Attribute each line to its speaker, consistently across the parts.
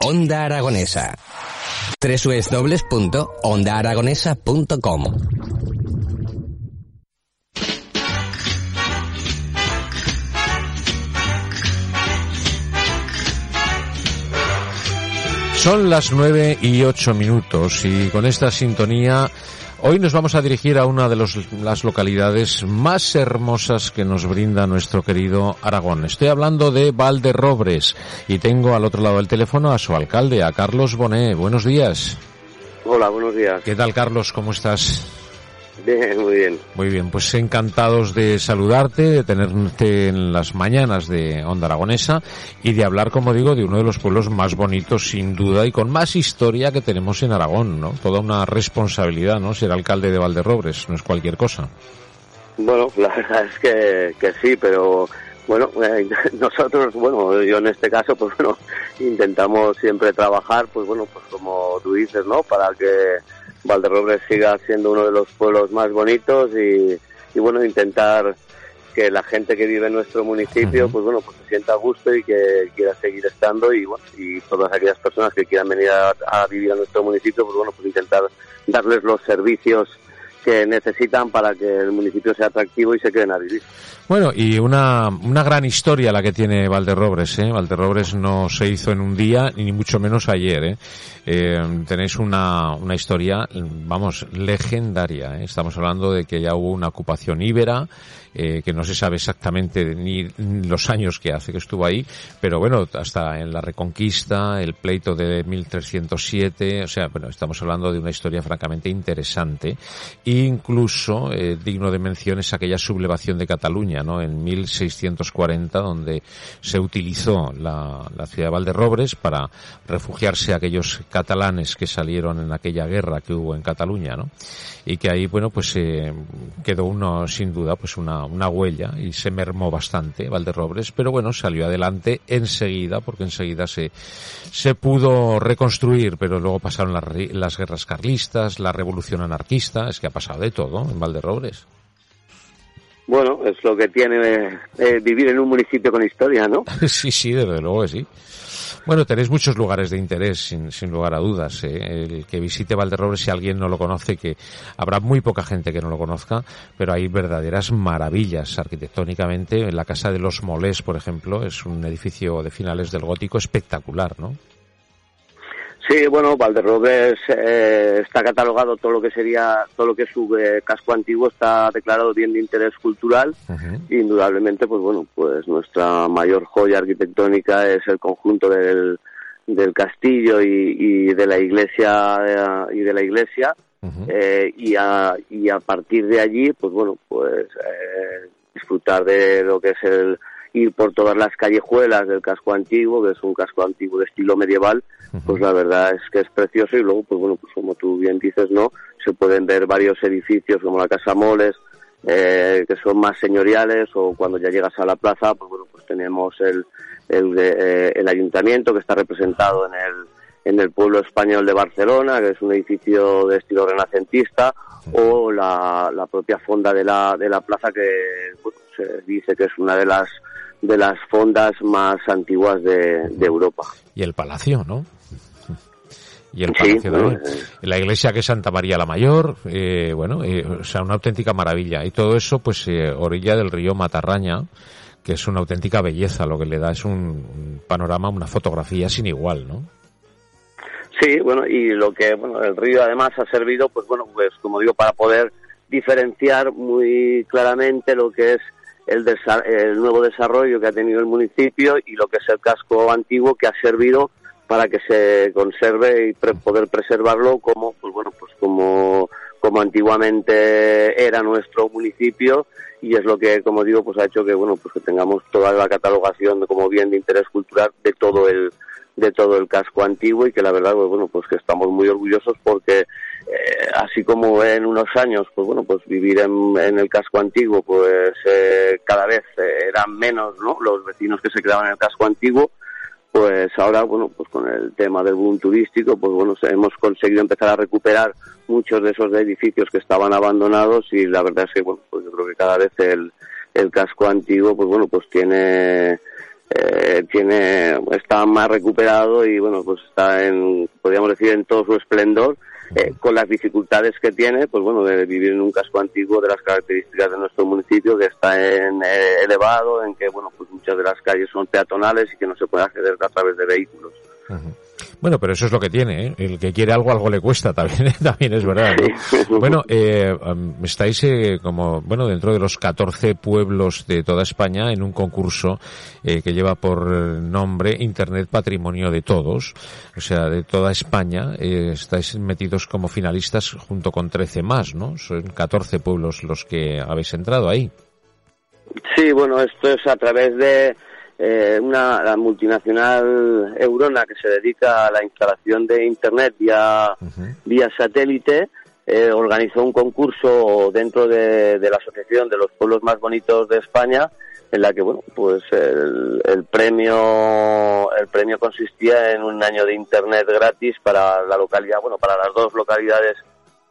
Speaker 1: Onda Aragonesa. www.ondaaragonesa.com
Speaker 2: Son las nueve y ocho minutos y con esta sintonía hoy nos vamos a dirigir a una de los, las localidades más hermosas que nos brinda nuestro querido Aragón. Estoy hablando de Valderrobres y tengo al otro lado del teléfono a su alcalde, a Carlos Bonet. Buenos días.
Speaker 3: Hola, buenos días.
Speaker 2: ¿Qué tal, Carlos? ¿Cómo estás?
Speaker 3: Bien, muy bien.
Speaker 2: Muy bien, pues encantados de saludarte, de tenerte en las mañanas de Onda Aragonesa y de hablar, como digo, de uno de los pueblos más bonitos, sin duda, y con más historia que tenemos en Aragón, ¿no? Toda una responsabilidad, ¿no? Ser alcalde de Valderrobres, no es cualquier cosa.
Speaker 3: Bueno, la verdad es que, que sí, pero bueno, eh, nosotros, bueno, yo en este caso, pues bueno, intentamos siempre trabajar, pues bueno, pues como tú dices, ¿no? Para que Valderrobres siga siendo uno de los pueblos más bonitos y, y bueno, intentar que la gente que vive en nuestro municipio, pues bueno, pues se sienta a gusto y que quiera seguir estando y bueno, y todas aquellas personas que quieran venir a, a vivir a nuestro municipio, pues bueno, pues intentar darles los servicios que necesitan para que el municipio sea atractivo y se queden a vivir.
Speaker 2: Bueno, y una, una gran historia la que tiene Valderrobres, ¿eh? Valderrobres no se hizo en un día, ni mucho menos ayer, ¿eh? eh tenéis una, una historia, vamos, legendaria, ¿eh? Estamos hablando de que ya hubo una ocupación íbera, eh, que no se sabe exactamente ni los años que hace que estuvo ahí, pero bueno, hasta en la Reconquista, el pleito de 1307, o sea, bueno, estamos hablando de una historia francamente interesante, e incluso eh, digno de mención es aquella sublevación de Cataluña, ¿no? En 1640, donde se utilizó la, ciudad de Valderrobres para refugiarse a aquellos catalanes que salieron en aquella guerra que hubo en Cataluña, ¿no? Y que ahí, bueno, pues eh, quedó uno, sin duda, pues una, una huella y se mermó bastante Valderrobres, pero bueno, salió adelante enseguida, porque enseguida se, se pudo reconstruir, pero luego pasaron las, guerras carlistas, la revolución anarquista, es que ha de todo en Valderrobres.
Speaker 3: Bueno, es lo que tiene eh, vivir en un municipio con historia, ¿no?
Speaker 2: sí, sí, desde luego que sí. Bueno, tenéis muchos lugares de interés, sin, sin lugar a dudas. ¿eh? El que visite Valderrobres, si alguien no lo conoce, que habrá muy poca gente que no lo conozca, pero hay verdaderas maravillas arquitectónicamente. La Casa de los Molés, por ejemplo, es un edificio de finales del gótico espectacular, ¿no?
Speaker 3: Sí, bueno, Valderrobres eh, está catalogado todo lo que sería, todo lo que es su eh, casco antiguo está declarado bien de interés cultural. Uh -huh. Indudablemente, pues bueno, pues nuestra mayor joya arquitectónica es el conjunto del, del castillo y, y, de la iglesia eh, y de la iglesia. Uh -huh. y, a, y a partir de allí, pues bueno, pues disfrutar de lo que es el ir por todas las callejuelas del casco antiguo, que es un casco antiguo de estilo medieval, pues la verdad es que es precioso y luego, pues bueno, pues como tú bien dices, ¿no? Se pueden ver varios edificios como la Casa Moles, eh, que son más señoriales o cuando ya llegas a la plaza, pues bueno, pues tenemos el, el, eh, el ayuntamiento que está representado en el, en el pueblo español de Barcelona, que es un edificio de estilo renacentista, o la, la propia fonda de la, de la plaza que bueno, se dice que es una de las de las fondas más antiguas de, de Europa.
Speaker 2: Y el palacio, ¿no? y el Palacio sí, también. Pues, la iglesia que es Santa María la Mayor, eh, bueno, eh, o sea, una auténtica maravilla. Y todo eso, pues, eh, orilla del río Matarraña, que es una auténtica belleza, lo que le da es un panorama, una fotografía sin igual, ¿no?
Speaker 3: Sí, bueno, y lo que, bueno, el río además ha servido, pues bueno, pues como digo, para poder diferenciar muy claramente lo que es el, el nuevo desarrollo que ha tenido el municipio y lo que es el casco antiguo que ha servido para que se conserve y pre poder preservarlo como pues bueno pues como como antiguamente era nuestro municipio y es lo que, como digo, pues ha hecho que, bueno, pues que tengamos toda la catalogación como bien de interés cultural de todo el de todo el casco antiguo y que la verdad, pues, bueno, pues que estamos muy orgullosos porque eh, así como en unos años, pues bueno, pues vivir en, el casco antiguo, pues eh, cada vez eran menos, ¿no? Los vecinos que se quedaban en el casco antiguo, pues ahora, bueno, pues con el tema del boom turístico, pues bueno, hemos conseguido empezar a recuperar muchos de esos edificios que estaban abandonados y la verdad es que, bueno, pues yo creo que cada vez el, el casco antiguo, pues bueno, pues tiene, eh, tiene, está más recuperado y bueno, pues está en, podríamos decir, en todo su esplendor. Eh, con las dificultades que tiene, pues bueno, de vivir en un casco antiguo, de las características de nuestro municipio, que está en, eh, elevado, en que, bueno, pues muchas de las calles son peatonales y que no se puede acceder a través de vehículos.
Speaker 2: Bueno, pero eso es lo que tiene, ¿eh? El que quiere algo, algo le cuesta también, también es verdad, Bueno, eh, estáis eh, como, bueno, dentro de los 14 pueblos de toda España en un concurso eh, que lleva por nombre Internet Patrimonio de Todos, o sea, de toda España, eh, estáis metidos como finalistas junto con 13 más, ¿no? Son 14 pueblos los que habéis entrado ahí.
Speaker 3: Sí, bueno, esto es a través de eh, una la multinacional Eurona que se dedica a la instalación de Internet vía, vía satélite. Eh, organizó un concurso dentro de, la Asociación de los Pueblos Más Bonitos de España en la que bueno pues el, el, premio el premio consistía en un año de internet gratis para la localidad bueno para las dos localidades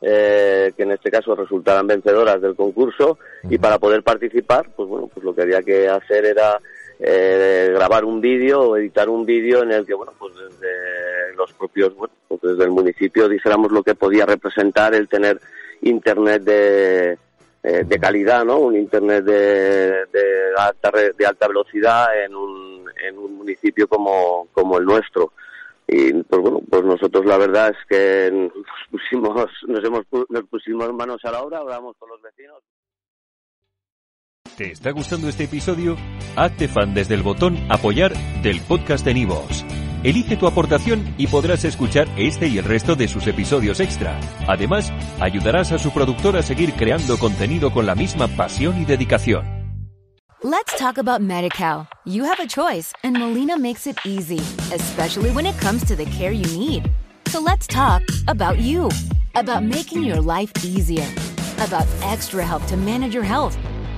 Speaker 3: eh, que en este caso resultaran vencedoras del concurso y para poder participar pues bueno pues lo que había que hacer era eh, grabar un vídeo o editar un vídeo en el que, bueno, pues desde los propios, bueno, pues desde el municipio dijéramos lo que podía representar el tener internet de, eh, de calidad, ¿no? Un internet de, de, alta, de alta velocidad en un, en un municipio como, como el nuestro. Y pues bueno, pues nosotros la verdad es que nos pusimos, nos hemos, nos pusimos manos a la obra, hablamos con los vecinos.
Speaker 4: ¿Te está gustando este episodio? Hazte fan desde el botón Apoyar del podcast de Nivos. Elige tu aportación y podrás escuchar este y el resto de sus episodios extra. Además, ayudarás a su productor a seguir creando contenido con la misma pasión y dedicación.
Speaker 5: Let's talk about MediCal. You have a choice and Molina makes it easy, especially when it comes to the care you need. So let's talk about you, about making your life easier, about extra help to manage your health.